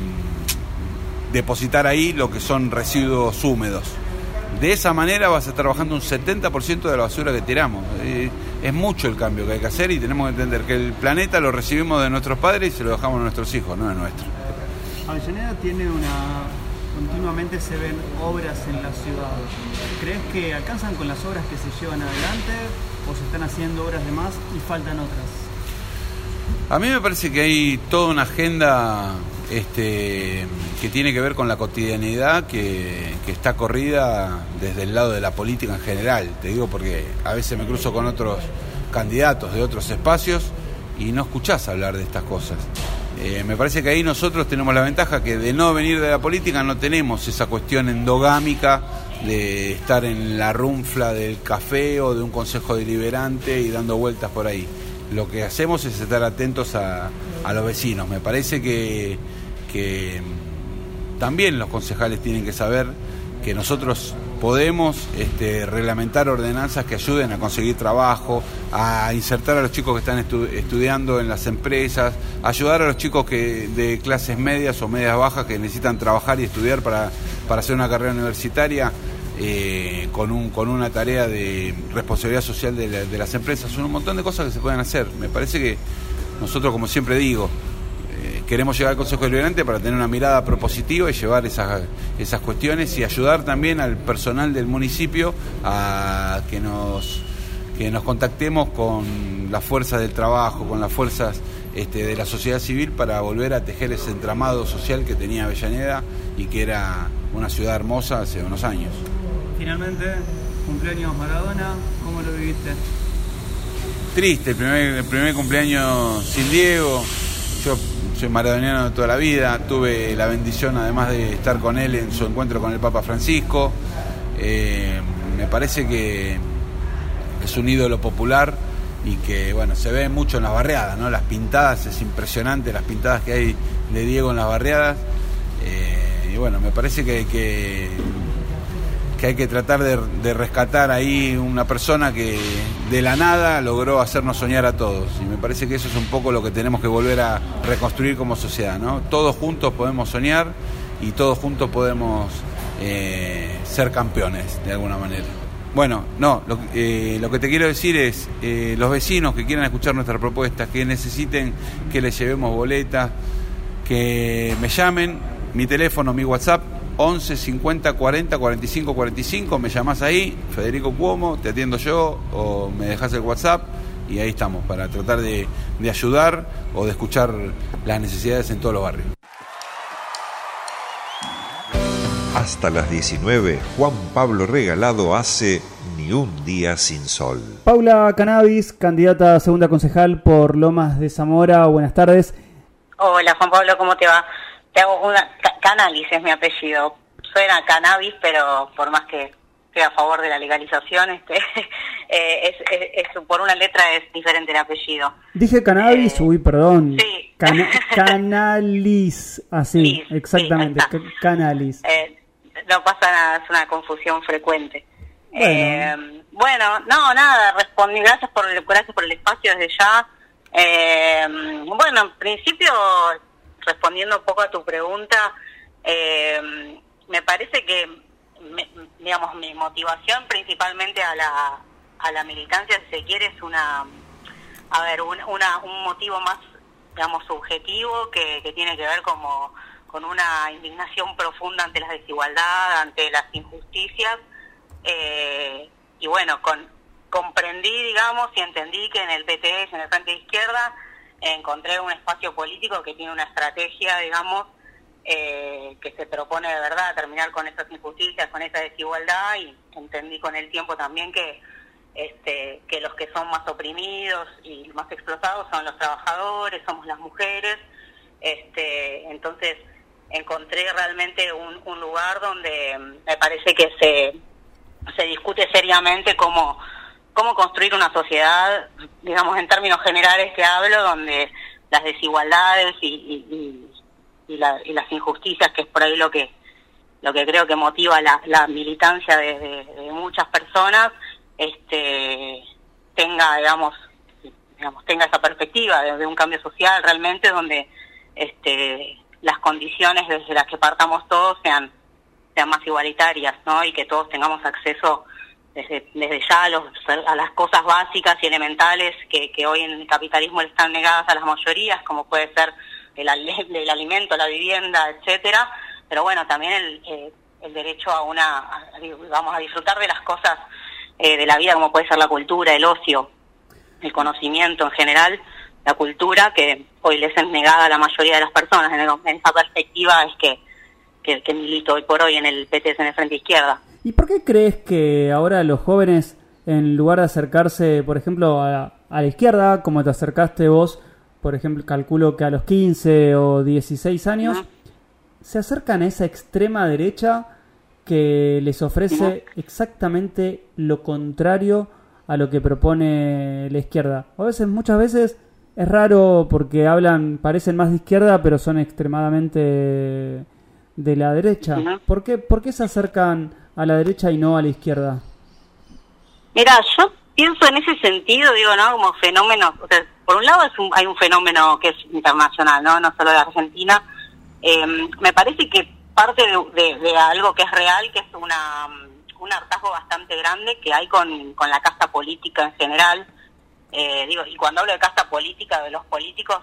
depositar ahí lo que son residuos húmedos. De esa manera vas a estar trabajando un 70% de la basura que tiramos. Eh, es mucho el cambio que hay que hacer y tenemos que entender que el planeta lo recibimos de nuestros padres y se lo dejamos a nuestros hijos, no es nuestro. Avellaneda tiene una... Continuamente se ven obras en la ciudad. ¿Crees que alcanzan con las obras que se llevan adelante o se están haciendo obras de más y faltan otras? A mí me parece que hay toda una agenda este, que tiene que ver con la cotidianidad que, está corrida desde el lado de la política en general. Te digo porque a veces me cruzo con otros candidatos de otros espacios y no escuchás hablar de estas cosas. Eh, me parece que ahí nosotros tenemos la ventaja que de no venir de la política no tenemos esa cuestión endogámica de estar en la runfla del café o de un consejo deliberante y dando vueltas por ahí. Lo que hacemos es estar atentos a, a los vecinos. Me parece que que también los concejales tienen que saber que nosotros podemos este, reglamentar ordenanzas que ayuden a conseguir trabajo, a insertar a los chicos que están estudiando en las empresas, ayudar a los chicos que de clases medias o medias bajas que necesitan trabajar y estudiar para, hacer una carrera universitaria eh, con, un, con una tarea de responsabilidad social de las empresas. Son un montón de cosas que se pueden hacer. Me parece que nosotros, como siempre digo, queremos llegar al Consejo Deliberante para tener una mirada propositiva y llevar esas, esas cuestiones y ayudar también al personal del municipio a que nos, que nos contactemos con las fuerzas del trabajo, con las fuerzas este, de la sociedad civil para volver a tejer ese entramado social que tenía Avellaneda y que era una ciudad hermosa hace unos años. Finalmente, cumpleaños Maradona, ¿cómo lo viviste? Triste, el primer, el primer cumpleaños sin Diego. Yo soy maradoniano de toda la vida, tuve la bendición además de estar con él en su encuentro con el Papa Francisco. Eh, me parece que es un ídolo popular y que bueno, se ve mucho en las barriadas, ¿no? Las pintadas, es impresionante las pintadas que hay de Diego en las barriadas. Eh, y bueno, me parece que, que que hay que tratar de, rescatar ahí una persona que de la nada logró hacernos soñar a todos. Y me parece que eso es un poco lo que tenemos que volver a reconstruir como sociedad. ¿no? Todos juntos podemos soñar y todos juntos podemos eh, ser campeones de alguna manera. Bueno, no, lo, eh, que te quiero decir es, eh, los vecinos que quieran escuchar nuestra propuesta, que necesiten que les llevemos boletas, que me llamen, mi teléfono, mi WhatsApp, 11 50 40 45 45, me llamas ahí, Federico Cuomo, te atiendo yo o me dejas el WhatsApp y ahí estamos para tratar de, de ayudar o de escuchar las necesidades en todos los barrios. Hasta las 19, Juan Pablo Regalado hace Ni un día sin sol. Paula Cannabis, candidata a segunda concejal por Lomas de Zamora, buenas tardes. Hola Juan Pablo, ¿cómo te va? Te hago una... Cannabis es mi apellido. Suena cannabis, pero por más que estoy a favor de la legalización, este, eh, es, por una letra es diferente el apellido. Dije cannabis, eh, uy, perdón. Sí. canalis, así, exactamente, canalis. Eh, no pasa nada, es una confusión frecuente. Bueno, no, nada, respondí, gracias por el, gracias por el espacio desde ya. Eh, bueno, en principio, respondiendo un poco a tu pregunta, eh, me parece que, digamos, mi motivación principalmente a la, a la militancia, si se quiere, es una, a ver, un, una, un motivo más, digamos, subjetivo que, que tiene que ver como con una indignación profunda ante la desigualdad, ante las injusticias. Eh, y bueno, con, comprendí, digamos, y entendí que en el PTS, en el Frente de Izquierda, encontré un espacio político que tiene una estrategia, digamos, eh, que se propone de verdad terminar con esas injusticias, con esa desigualdad, y entendí con el tiempo también que este, que los que son más oprimidos y más explotados son los trabajadores, somos las mujeres, este, entonces encontré realmente un, un lugar donde me parece que se se discute seriamente cómo, cómo construir una sociedad, digamos en términos generales que hablo, donde las desigualdades y, y, las injusticias, que es por ahí lo que lo que creo que motiva la, la militancia de, muchas personas, este tenga, digamos, digamos, tenga esa perspectiva de, un cambio social realmente donde este las condiciones desde las que partamos todos sean sean más igualitarias, ¿no? Y que todos tengamos acceso desde, desde ya a, los, a las cosas básicas y elementales que, que hoy en el capitalismo están negadas a las mayorías, como puede ser el, el alimento, la vivienda, etcétera. Pero bueno, también el, eh, el derecho a una, vamos a disfrutar de las cosas eh, de la vida, como puede ser la cultura, el ocio, el conocimiento en general, la cultura, que hoy les es negada a la mayoría de las personas. en esa perspectiva es que, que milito hoy por hoy en el PTS en el Frente Izquierda. ¿Y por qué crees que ahora los jóvenes, en lugar de acercarse, por ejemplo, a, la izquierda, como te acercaste vos, por ejemplo, calculo que a los 15 o 16 años, se acercan a esa extrema derecha que les ofrece exactamente lo contrario a lo que propone la izquierda? A veces, muchas veces, es raro porque hablan, parecen más de izquierda, pero son extremadamente de la derecha. ¿Por, qué, ¿Por qué se acercan a la derecha y no a la izquierda? Mira, yo pienso en ese sentido, digo, ¿no? Como fenómeno, o sea, por un lado es hay un fenómeno que es internacional, ¿no? No solo de Argentina. Eh, me parece que parte de, algo que es real, que es una, un hartazgo bastante grande que hay con, con la casta política en general. Eh, digo, y cuando hablo de casta política, de los políticos,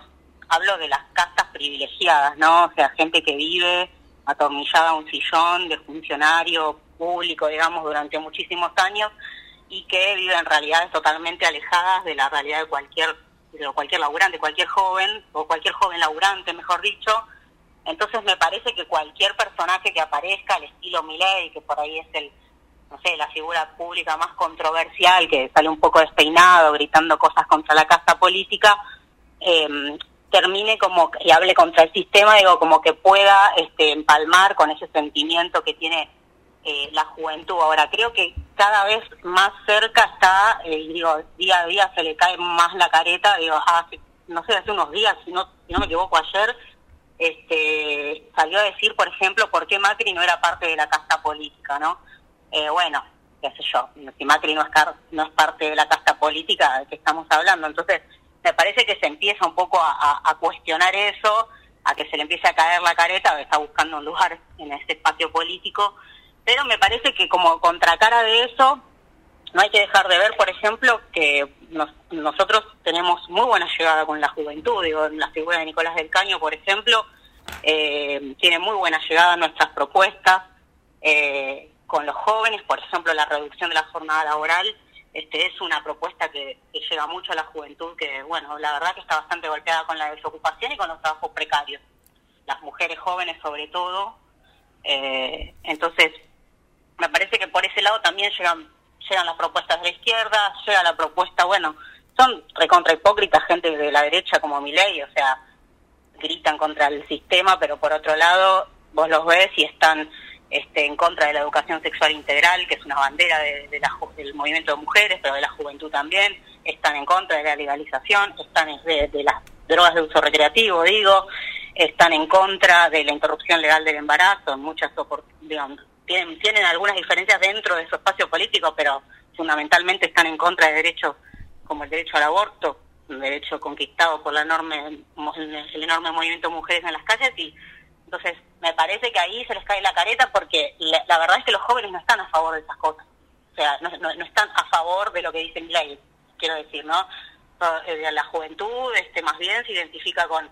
hablo de las castas privilegiadas, ¿no? O sea, gente que vive atornillada a un sillón de funcionario público, digamos, durante muchísimos años y que viven realidades totalmente alejadas de la realidad de cualquier de cualquier laburante, cualquier joven o cualquier joven laburante, mejor dicho. Entonces me parece que cualquier personaje que aparezca al estilo Milei, que por ahí es el no sé, la figura pública más controversial, que sale un poco despeinado, gritando cosas contra la casta política, eh, termine como y hable contra el sistema, digo, como que pueda este, empalmar con ese sentimiento que tiene eh, la juventud. Ahora, creo que cada vez más cerca está, eh, digo, día a día se le cae más la careta, digo, hace, no sé, hace unos días, si no, si no me equivoco ayer, este, salió a decir, por ejemplo, por qué Macri no era parte de la casta política, ¿no? Eh, bueno, qué sé yo, si Macri no es, no es parte de la casta política de que estamos hablando, entonces me parece que se empieza un poco a, cuestionar eso, a que se le empiece a caer la careta, está buscando un lugar en este espacio político, pero me parece que como contracara de eso, no hay que dejar de ver, por ejemplo, que nosotros tenemos muy buena llegada con la juventud, digo, la figura de Nicolás del Caño, por ejemplo, eh, tiene muy buena llegada nuestras propuestas, eh, con los jóvenes, por ejemplo, la reducción de la jornada laboral, este, es una propuesta que, llega mucho a la juventud, que bueno, la verdad que está bastante golpeada con la desocupación y con los trabajos precarios, las mujeres jóvenes sobre todo. Eh, entonces, me parece que por ese lado también llegan llegan las propuestas de la izquierda, llega la propuesta, bueno, son recontra hipócritas gente de la derecha como mi ley, o sea, gritan contra el sistema, pero por otro lado vos los ves y están este, en contra de la educación sexual integral, que es una bandera de, del movimiento de mujeres, pero de la juventud también, están en contra de la legalización, están de, de las drogas de uso recreativo, digo, están en contra de la interrupción legal del embarazo en muchas tienen, tienen algunas diferencias dentro de su espacio político, pero fundamentalmente están en contra de derechos como el derecho al aborto, un derecho conquistado por la enorme, el enorme movimiento de mujeres en las calles y entonces me parece que ahí se les cae la careta porque la, verdad es que los jóvenes no están a favor de esas cosas, o sea, no, no, están a favor de lo que dice ley, quiero decir, ¿no? Eh, la juventud este más bien se identifica con,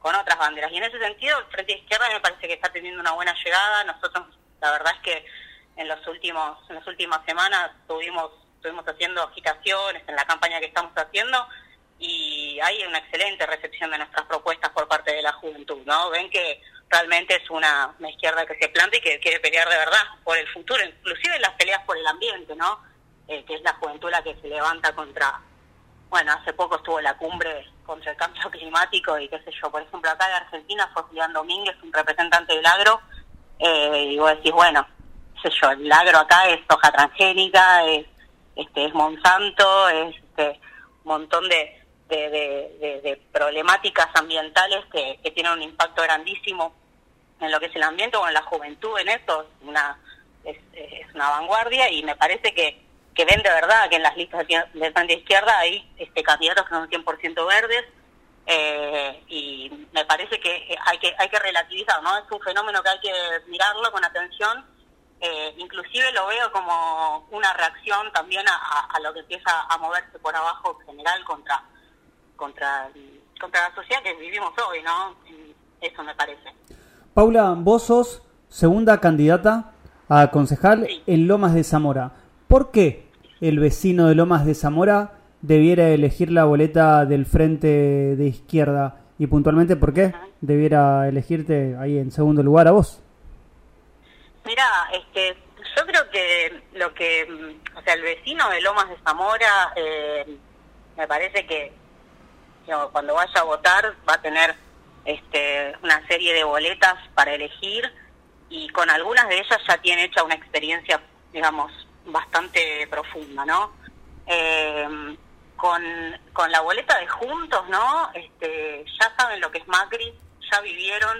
con otras banderas. Y en ese sentido el Frente Izquierda me parece que está teniendo una buena llegada, nosotros la verdad es que en los últimos en las últimas semanas tuvimos estuvimos haciendo agitaciones en la campaña que estamos haciendo y hay una excelente recepción de nuestras propuestas por parte de la juventud, ¿no? Ven que realmente es una, izquierda que se planta y que quiere pelear de verdad por el futuro, inclusive las peleas por el ambiente, ¿no? Eh, que es la juventud la que se levanta contra, bueno, hace poco estuvo la cumbre contra el cambio climático y qué sé yo, por ejemplo, acá de Argentina fue Julián Domínguez, un representante del agro, eh, y vos decís, bueno, sé yo, el agro acá es soja transgénica, es, este, es Monsanto, es este, un montón de, de, problemáticas ambientales que, tienen un impacto grandísimo en lo que es el ambiente o la juventud en esto, es una, es, una vanguardia y me parece que, que ven de verdad que en las listas de frente izquierda hay este, candidatos que son 100% verdes, eh, y me parece que hay que hay que relativizar, ¿no? Es un fenómeno que hay que mirarlo con atención. Eh, inclusive lo veo como una reacción también a, lo que empieza a moverse por abajo en general contra contra contra la sociedad que vivimos hoy, ¿no? Eso me parece. Paula, vos sos segunda candidata a concejal en Lomas de Zamora. ¿Por qué el vecino de Lomas de Zamora debiera elegir la boleta del frente de izquierda y puntualmente por qué debiera elegirte ahí en segundo lugar a vos. Mira, este, yo creo que lo que, o sea, el vecino de Lomas de Zamora, eh, me parece que cuando vaya a votar va a tener este, una serie de boletas para elegir y con algunas de ellas ya tiene hecha una experiencia, digamos, bastante profunda, ¿no? Eh, con, con la boleta de juntos, ¿no? Este, ya saben lo que es Macri, ya vivieron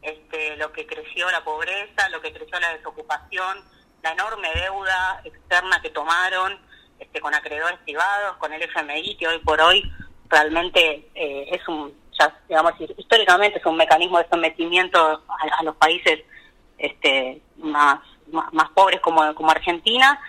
este, lo que creció la pobreza, lo que creció la desocupación, la enorme deuda externa que tomaron este, con acreedores privados, con el FMI, que hoy por hoy realmente eh, es un, ya, digamos, históricamente es un mecanismo de sometimiento a, los países este, más, más, pobres como, como Argentina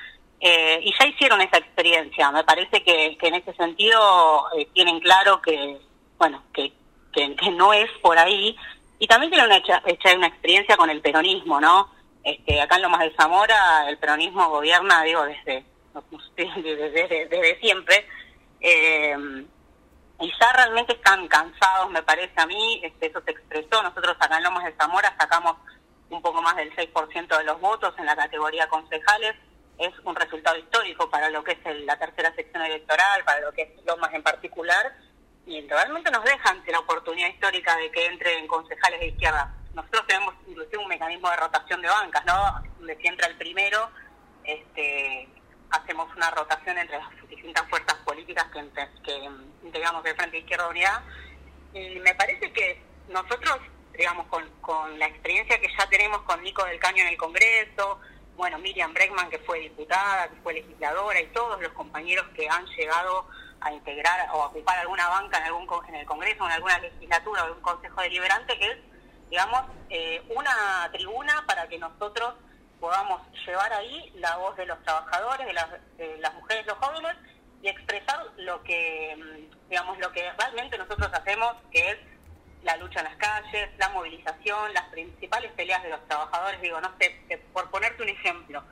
eh, y ya hicieron esa experiencia. Me parece que, en ese sentido eh, tienen claro que, bueno, que, que, no es por ahí. Y también tienen una, hecha, una experiencia con el peronismo, ¿no? Este, acá en Lomas de Zamora el peronismo gobierna, digo, desde, desde, desde, siempre. Eh, y ya realmente están cansados, me parece a mí, este, eso se expresó. Nosotros acá en Lomas de Zamora sacamos un poco más del 6% de los votos en la categoría concejales es un resultado histórico para lo que es la tercera sección electoral, para lo que es Lomas en particular, y realmente nos dejan la oportunidad histórica de que entren concejales de izquierda. Nosotros tenemos inclusive un mecanismo de rotación de bancas, ¿no? Donde si entra el primero, este, hacemos una rotación entre las distintas fuerzas políticas que, que integramos el Frente Izquierda Unidad. Y me parece que nosotros, digamos, con, con la experiencia que ya tenemos con Nico del Caño en el Congreso, bueno, Miriam Bregman, que fue diputada, que fue legisladora, y todos los compañeros que han llegado a integrar o a ocupar alguna banca en algún en el Congreso, en alguna legislatura o en un consejo deliberante, que es, digamos, eh, una tribuna para que nosotros podamos llevar ahí la voz de los trabajadores, de las, de las mujeres, los jóvenes, y expresar lo que, mm, digamos, lo que realmente nosotros hacemos, que es la lucha en las calles, la movilización, las principales peleas de los trabajadores, digo, no sé, por ponerte un ejemplo,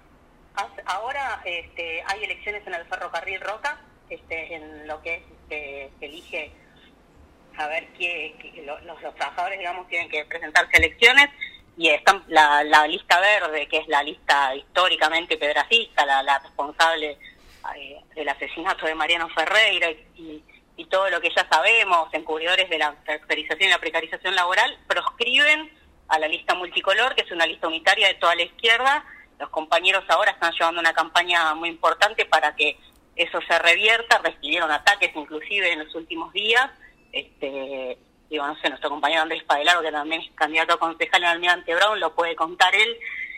ahora este, hay elecciones en el ferrocarril Roca, este, en lo que es, este, se elige a ver qué, los, trabajadores, digamos, tienen que presentarse a elecciones y están la, la lista verde, que es la lista históricamente pedracista, la, la responsable eh, del asesinato de Mariano Ferreira y y todo lo que ya sabemos, encubridores de la precarización y la precarización laboral, proscriben a la lista multicolor, que es una lista unitaria de toda la izquierda. Los compañeros ahora están llevando una campaña muy importante para que eso se revierta. Recibieron ataques inclusive en los últimos días. Este, digo, no sé, nuestro compañero Andrés Padelaro, que también es candidato a concejal en Almirante Brown, lo puede contar él.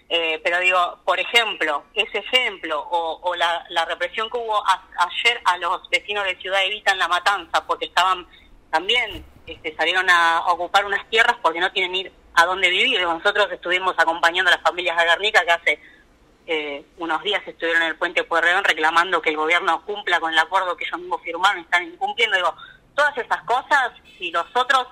Eh, pero digo, por ejemplo, ese ejemplo o, la, represión que hubo ayer a los vecinos de Ciudad Evita en La Matanza, porque estaban también, este, salieron a ocupar unas tierras porque no tienen ir a dónde vivir. Nosotros estuvimos acompañando a las familias de Guernica que hace eh, unos días estuvieron en el puente Pueyrredón reclamando que el gobierno cumpla con el acuerdo que ellos mismos firmaron y están incumpliendo. Digo, todas esas cosas, si nosotros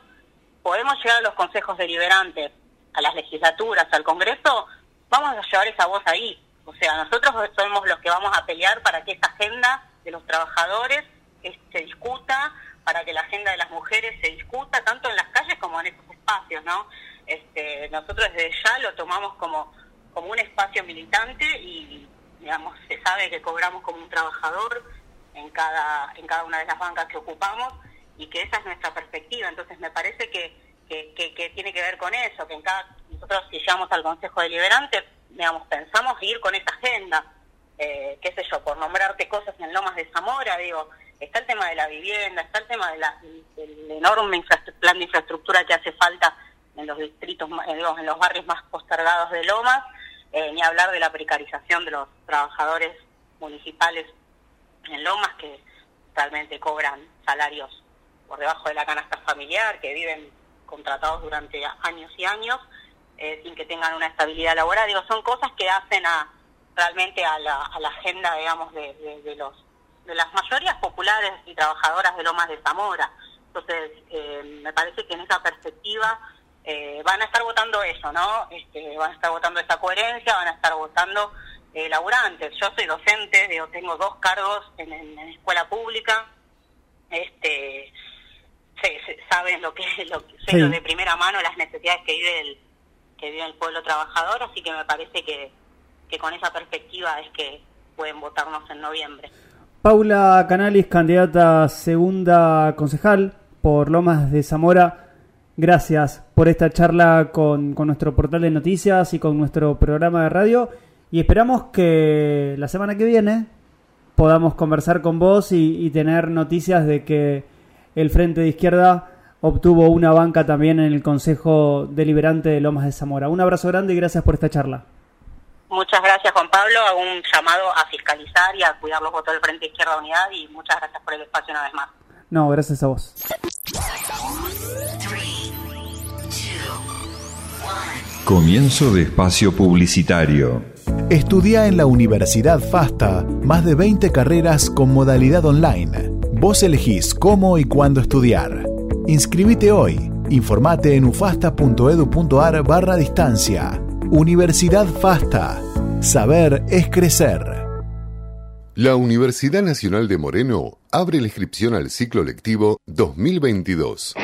podemos llegar a los consejos deliberantes, a las legislaturas, al Congreso, vamos a llevar esa voz ahí. O sea, nosotros somos los que vamos a pelear para que esa agenda de los trabajadores se discuta, para que la agenda de las mujeres se discuta, tanto en las calles como en estos espacios, ¿no? Este, nosotros desde ya lo tomamos como, como un espacio militante y, digamos, se sabe que cobramos como un trabajador en cada, en cada una de las bancas que ocupamos y que esa es nuestra perspectiva. Entonces me parece que que, tiene que ver con eso, que en cada, nosotros si llegamos al Consejo Deliberante, digamos, pensamos ir con esa agenda, eh, qué sé yo, por nombrarte cosas en Lomas de Zamora, digo, está el tema de la vivienda, está el tema de del enorme plan de infraestructura que hace falta en los distritos, eh, en los barrios más postergados de Lomas, eh, ni hablar de la precarización de los trabajadores municipales en Lomas que realmente cobran salarios por debajo de la canasta familiar, que viven contratados durante años y años eh, sin que tengan una estabilidad laboral. Digo, son cosas que hacen a realmente a la, a la agenda, digamos, de, de, los de las mayorías populares y trabajadoras de Lomas de Zamora. Entonces, eh, me parece que en esa perspectiva eh, van a estar votando eso, ¿no? Este, van a estar votando esa coherencia, van a estar votando eh, laburantes. Yo soy docente, digo, tengo dos cargos en, en, en escuela pública. Este, saben lo que lo, sé de primera mano las necesidades que vive el que vive el pueblo trabajador, así que me parece que, con esa perspectiva es que pueden votarnos en noviembre. Paula Canalis, candidata segunda concejal por Lomas de Zamora. Gracias por esta charla con, con, nuestro portal de noticias y con nuestro programa de radio. Y esperamos que la semana que viene podamos conversar con vos y tener noticias de que el Frente de Izquierda obtuvo una banca también en el Consejo Deliberante de Lomas de Zamora. Un abrazo grande y gracias por esta charla. Muchas gracias, Juan Pablo. Hago un llamado a fiscalizar y a cuidar los votos del Frente Izquierda Unidad y muchas gracias por el espacio una vez más. No, gracias a vos. Comienzo de espacio publicitario. Estudia en la Universidad FASTA más de 20 carreras con modalidad online Vos elegís cómo y cuándo estudiar. Inscribite hoy. Informate en ufasta.edu.ar barra distancia. Universidad FASTA. Saber es crecer. La Universidad Nacional de Moreno abre la inscripción al ciclo lectivo 2022.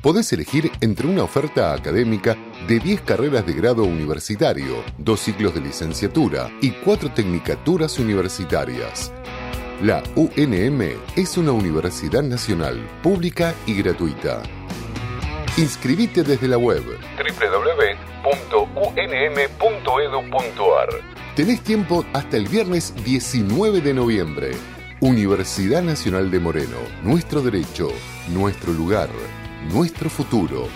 Podés elegir entre una oferta académica de 10 carreras de grado universitario, dos ciclos de licenciatura y cuatro tecnicaturas universitarias la UNM es una universidad nacional, pública y gratuita. Inscribite desde la web www.unm.edu.ar. Tenés tiempo hasta el viernes 19 de noviembre. Universidad Nacional de Moreno, nuestro derecho, nuestro lugar, nuestro futuro.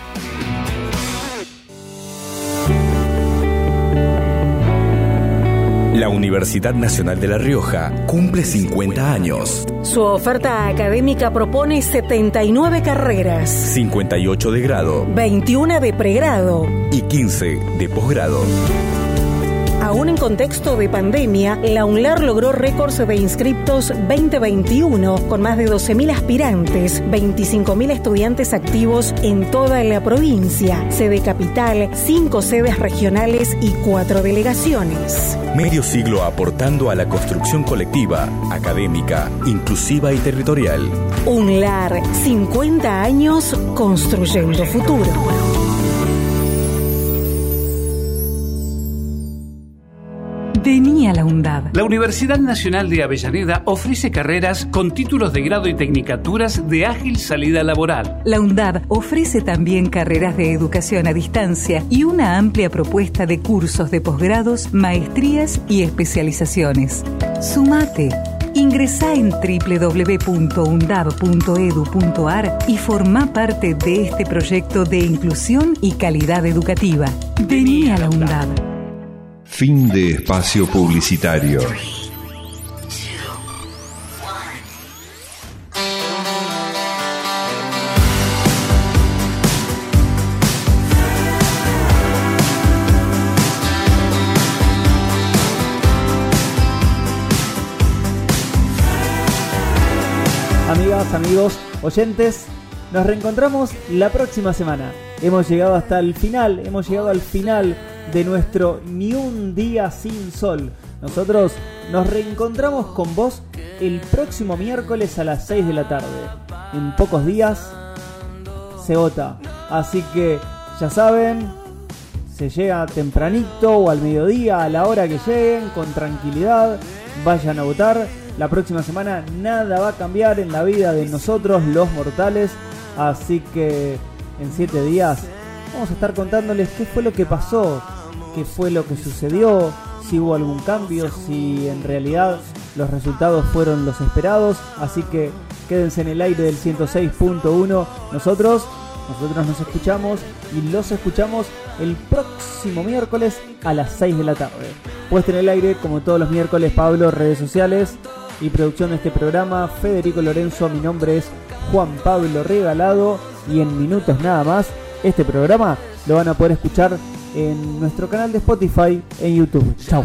La Universidad Nacional de La Rioja cumple 50 años. Su oferta académica propone 79 carreras, 58 de grado, 21 de pregrado y 15 de posgrado. Aún en contexto de pandemia, la UNLAR logró récords de inscriptos 2021 con más de 12.000 aspirantes, 25.000 estudiantes activos en toda la provincia, sede capital, cinco sedes regionales y cuatro delegaciones. Medio siglo aportando a la construcción colectiva, académica, inclusiva y territorial. UNLAR, 50 años construyendo futuro. Venía la UNDAD. La Universidad Nacional de Avellaneda ofrece carreras con títulos de grado y tecnicaturas de ágil salida laboral. La UNDAD ofrece también carreras de educación a distancia y una amplia propuesta de cursos de posgrados, maestrías y especializaciones. Sumate. Ingresa en www.undab.edu.ar y forma parte de este proyecto de inclusión y calidad educativa. Vení a la UNDAB. Fin de espacio publicitario. Amigas, amigos, oyentes, nos reencontramos la próxima semana. Hemos llegado hasta el final, hemos llegado al final de nuestro Ni un día sin sol. Nosotros nos reencontramos con vos el próximo miércoles a las 6 de la tarde. En pocos días se vota. Así que ya saben, se llega tempranito o al mediodía, a la hora que lleguen, con tranquilidad, vayan a votar. La próxima semana nada va a cambiar en la vida de nosotros los mortales. Así que en 7 días vamos a estar contándoles qué fue lo que pasó, qué fue lo que sucedió, si hubo algún cambio, si en realidad los resultados fueron los esperados. Así que quédense en el aire del 106.1. Nosotros, nosotros nos escuchamos y los escuchamos el próximo miércoles a las 6 de la tarde. Puesto en el aire, como todos los miércoles, Pablo, redes sociales y producción de este programa, Federico Lorenzo, mi nombre es Juan Pablo Regalado y en minutos nada más, este programa lo van a poder escuchar en nuestro canal de Spotify en YouTube. Chao.